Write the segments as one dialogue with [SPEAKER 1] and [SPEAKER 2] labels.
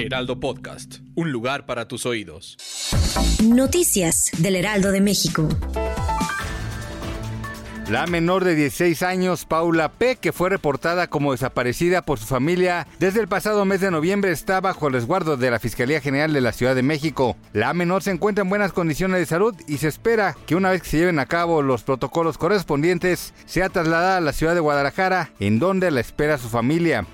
[SPEAKER 1] Heraldo Podcast, un lugar para tus oídos.
[SPEAKER 2] Noticias del Heraldo de México.
[SPEAKER 3] La menor de 16 años, Paula P., que fue reportada como desaparecida por su familia desde el pasado mes de noviembre, está bajo el resguardo de la Fiscalía General de la Ciudad de México. La menor se encuentra en buenas condiciones de salud y se espera que una vez que se lleven a cabo los protocolos correspondientes, sea trasladada a la ciudad de Guadalajara, en donde la espera su familia.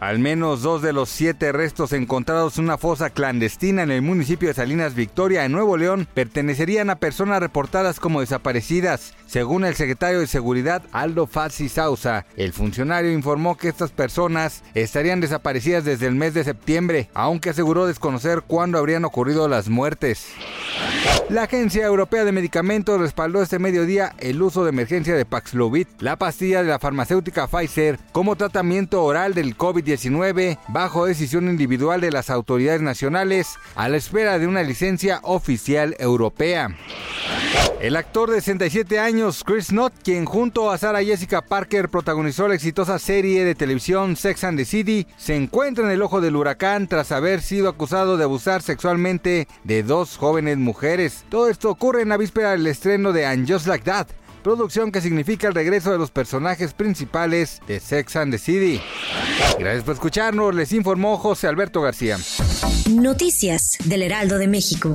[SPEAKER 3] Al menos dos de los siete restos encontrados en una fosa clandestina en el municipio de Salinas Victoria, en Nuevo León, pertenecerían a personas reportadas como desaparecidas. Según el secretario de Seguridad Aldo Fassi Sausa, el funcionario informó que estas personas estarían desaparecidas desde el mes de septiembre, aunque aseguró desconocer cuándo habrían ocurrido las muertes. La Agencia Europea de Medicamentos respaldó este mediodía el uso de emergencia de Paxlovid, la pastilla de la farmacéutica Pfizer, como tratamiento oral del COVID-19 bajo decisión individual de las autoridades nacionales a la espera de una licencia oficial europea. El actor de 67 años, Chris Knott, quien junto a Sarah Jessica Parker protagonizó la exitosa serie de televisión Sex and the City, se encuentra en el ojo del huracán tras haber sido acusado de abusar sexualmente de dos jóvenes mujeres. Todo esto ocurre en la víspera del estreno de And Just Like That, producción que significa el regreso de los personajes principales de Sex and the City. Gracias por escucharnos, les informó José Alberto García.
[SPEAKER 2] Noticias del Heraldo de México.